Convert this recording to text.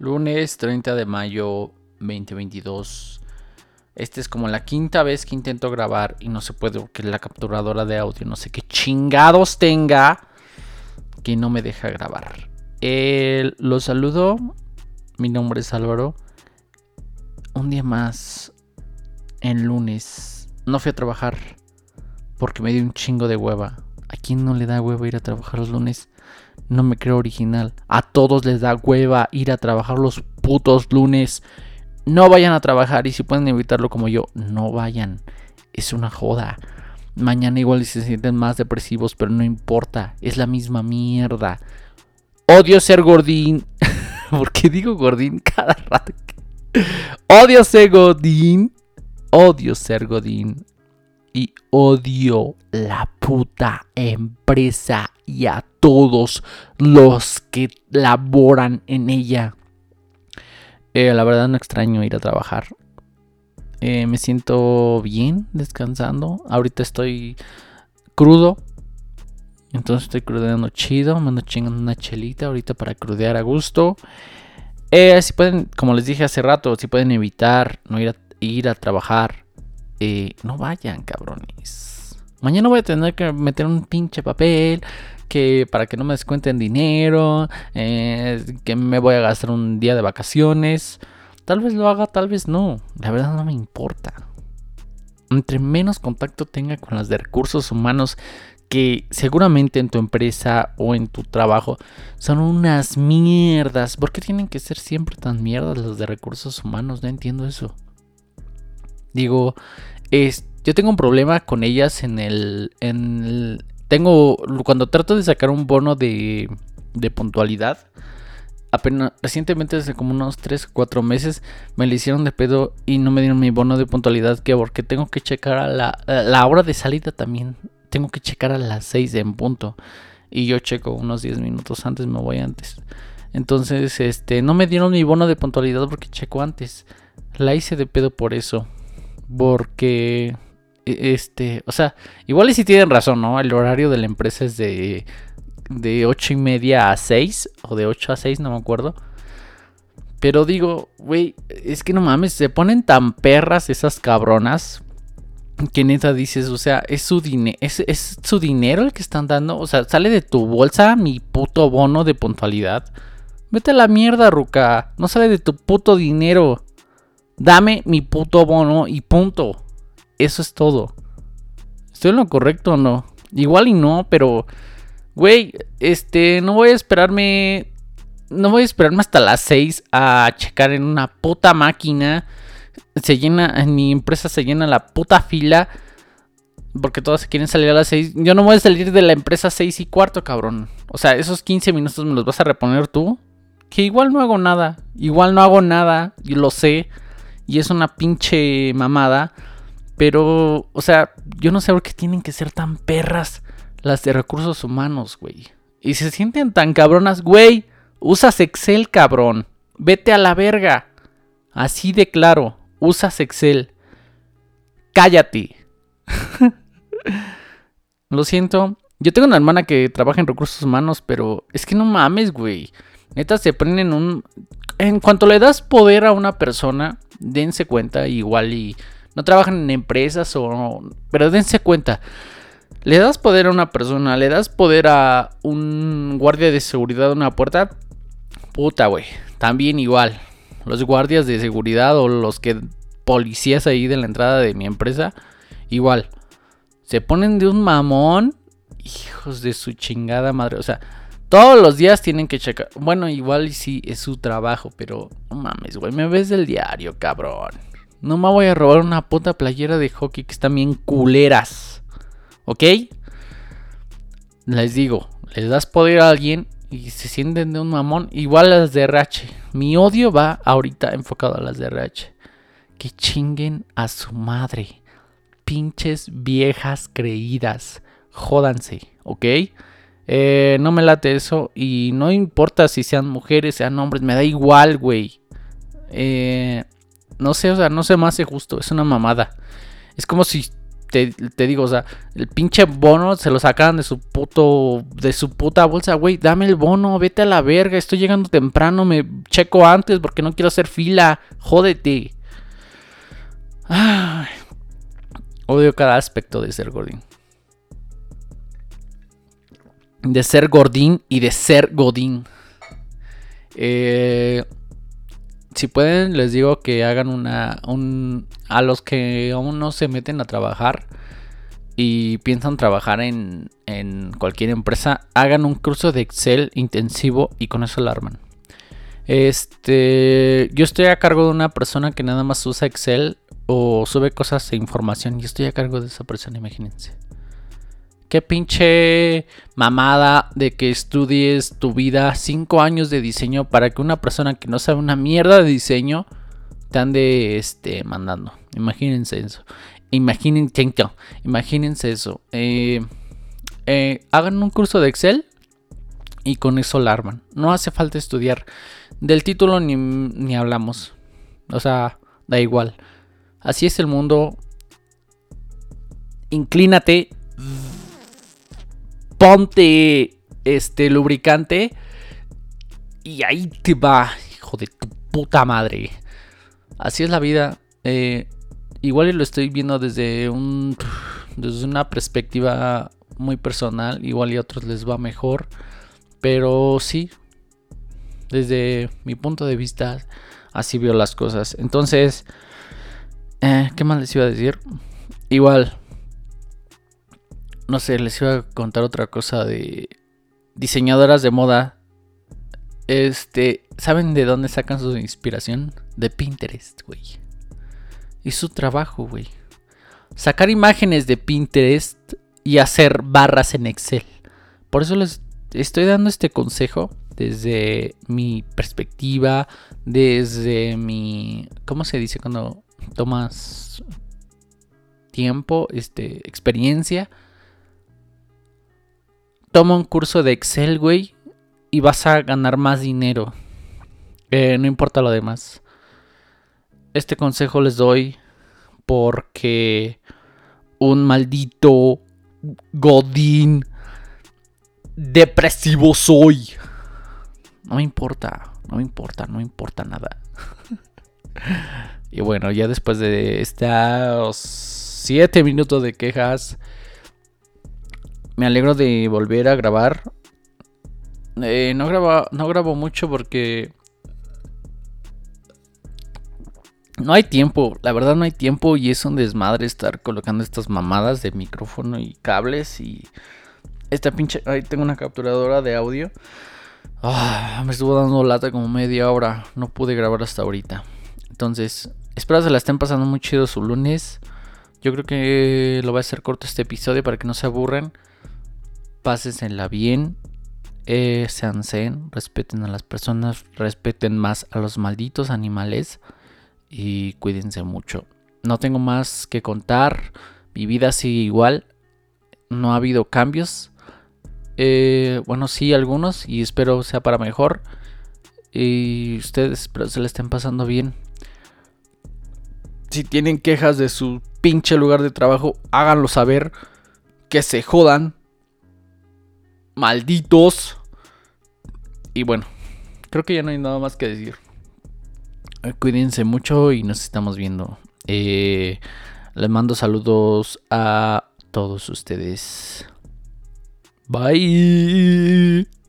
Lunes 30 de mayo 2022. Esta es como la quinta vez que intento grabar y no se puede porque la capturadora de audio no sé qué chingados tenga que no me deja grabar. Eh, los saludo. Mi nombre es Álvaro. Un día más en lunes. No fui a trabajar porque me dio un chingo de hueva. ¿A quién no le da hueva ir a trabajar los lunes? No me creo original. A todos les da hueva ir a trabajar los putos lunes. No vayan a trabajar y si pueden evitarlo como yo, no vayan. Es una joda. Mañana igual se sienten más depresivos, pero no importa. Es la misma mierda. Odio ser gordín. ¿Por qué digo gordín cada rato? Odio ser godín. Odio ser godín y odio la puta empresa y a todos los que laboran en ella. Eh, la verdad no extraño ir a trabajar. Eh, me siento bien descansando. Ahorita estoy crudo. Entonces estoy crudeando chido. Me ando chingando una chelita ahorita para crudear a gusto. Eh, si pueden, como les dije hace rato, si pueden evitar no ir a, ir a trabajar no vayan, cabrones. Mañana voy a tener que meter un pinche papel que para que no me descuenten dinero, eh, que me voy a gastar un día de vacaciones. Tal vez lo haga, tal vez no. La verdad no me importa. Entre menos contacto tenga con las de recursos humanos, que seguramente en tu empresa o en tu trabajo son unas mierdas. ¿Por qué tienen que ser siempre tan mierdas los de recursos humanos? No entiendo eso. Digo, es, yo tengo un problema con ellas en el, en tengo, cuando trato de sacar un bono de, de puntualidad, apenas recientemente hace como unos 3 o 4 meses me le hicieron de pedo y no me dieron mi bono de puntualidad que porque tengo que checar a la, la hora de salida también tengo que checar a las 6 en punto y yo checo unos 10 minutos antes me voy antes. Entonces este no me dieron mi bono de puntualidad porque checo antes. La hice de pedo por eso porque, e, este, o sea, igual y si tienen razón, ¿no? El horario de la empresa es de, de 8 y media a 6, o de 8 a 6, no me acuerdo. Pero digo, güey, es que no mames, se ponen tan perras esas cabronas que neta dices, o sea, es su, es, es su dinero el que están dando. O sea, sale de tu bolsa mi puto bono de puntualidad. Vete a la mierda, Ruca. No sale de tu puto dinero. Dame mi puto bono y punto. Eso es todo. ¿Estoy en lo correcto o no? Igual y no, pero... Güey, este, no voy a esperarme... No voy a esperarme hasta las 6 a checar en una puta máquina. Se llena, en mi empresa se llena la puta fila. Porque todos se quieren salir a las 6. Yo no voy a salir de la empresa 6 y cuarto, cabrón. O sea, esos 15 minutos me los vas a reponer tú. Que igual no hago nada. Igual no hago nada. Y lo sé. Y es una pinche mamada. Pero, o sea, yo no sé por qué tienen que ser tan perras las de recursos humanos, güey. Y se sienten tan cabronas, güey. Usas Excel, cabrón. Vete a la verga. Así de claro. Usas Excel. Cállate. Lo siento. Yo tengo una hermana que trabaja en recursos humanos, pero es que no mames, güey. Neta se prenden un... En cuanto le das poder a una persona, dense cuenta, igual y no trabajan en empresas o... Pero dense cuenta. Le das poder a una persona, le das poder a un guardia de seguridad de una puerta. Puta, güey. También igual. Los guardias de seguridad o los que policías ahí de la entrada de mi empresa. Igual. Se ponen de un mamón. Hijos de su chingada madre. O sea, todos los días tienen que checar. Bueno, igual y sí es su trabajo, pero no mames, güey. Me ves del diario, cabrón. No me voy a robar una puta playera de hockey que están bien culeras. ¿Ok? Les digo, les das poder a alguien y se sienten de un mamón. Igual las de RH. Mi odio va ahorita enfocado a las de RH. Que chinguen a su madre. Pinches viejas creídas. Jódanse, ¿ok? Eh, no me late eso. Y no importa si sean mujeres, sean hombres, me da igual, güey. Eh, no sé, o sea, no se me hace justo. Es una mamada. Es como si te, digo, o sea, el pinche bono se lo sacan de su puto, de su puta bolsa, güey, dame el bono, vete a la verga, estoy llegando temprano, me checo antes porque no quiero hacer fila, jódete. odio cada aspecto de ser Gordín. De ser Gordín y de ser Godín. Eh, si pueden, les digo que hagan una. Un, a los que aún no se meten a trabajar y piensan trabajar en, en cualquier empresa, hagan un curso de Excel intensivo y con eso lo arman. Este, yo estoy a cargo de una persona que nada más usa Excel o sube cosas de información y estoy a cargo de esa persona, imagínense. Qué pinche mamada de que estudies tu vida 5 años de diseño para que una persona que no sabe una mierda de diseño te ande este, mandando. Imagínense eso. Imagínense, imagínense eso. Eh, eh, hagan un curso de Excel y con eso la arman. No hace falta estudiar. Del título ni, ni hablamos. O sea, da igual. Así es el mundo. Inclínate ponte este lubricante y ahí te va, hijo de tu puta madre. Así es la vida. Eh, igual lo estoy viendo desde un desde una perspectiva muy personal. Igual y a otros les va mejor. Pero sí, desde mi punto de vista, así veo las cosas. Entonces, eh, ¿qué más les iba a decir? Igual, no sé, les iba a contar otra cosa de diseñadoras de moda. Este, ¿saben de dónde sacan su inspiración? De Pinterest, güey. Y su trabajo, güey. Sacar imágenes de Pinterest y hacer barras en Excel. Por eso les estoy dando este consejo desde mi perspectiva, desde mi... ¿Cómo se dice cuando tomas tiempo, este, experiencia? Toma un curso de Excel, güey, y vas a ganar más dinero. Eh, no importa lo demás. Este consejo les doy porque un maldito godín depresivo soy. No me importa, no me importa, no me importa nada. y bueno, ya después de estos 7 minutos de quejas, me alegro de volver a grabar. Eh, no, grabo, no grabo mucho porque... No hay tiempo, la verdad no hay tiempo y es un desmadre estar colocando estas mamadas de micrófono y cables y... Esta pinche... Ahí tengo una capturadora de audio. Ah, me estuvo dando lata como media hora. No pude grabar hasta ahorita. Entonces, espero se la estén pasando muy chido su lunes. Yo creo que lo voy a hacer corto este episodio para que no se aburran pásensela bien, eh, sean zen, respeten a las personas, respeten más a los malditos animales y cuídense mucho. No tengo más que contar, mi vida sigue igual, no ha habido cambios. Eh, bueno, sí, algunos y espero sea para mejor. Y ustedes espero se le estén pasando bien. Si tienen quejas de su pinche lugar de trabajo, háganlo saber. Que se jodan malditos. Y bueno, creo que ya no hay nada más que decir. Eh, cuídense mucho y nos estamos viendo. Eh, les mando saludos a todos ustedes. Bye.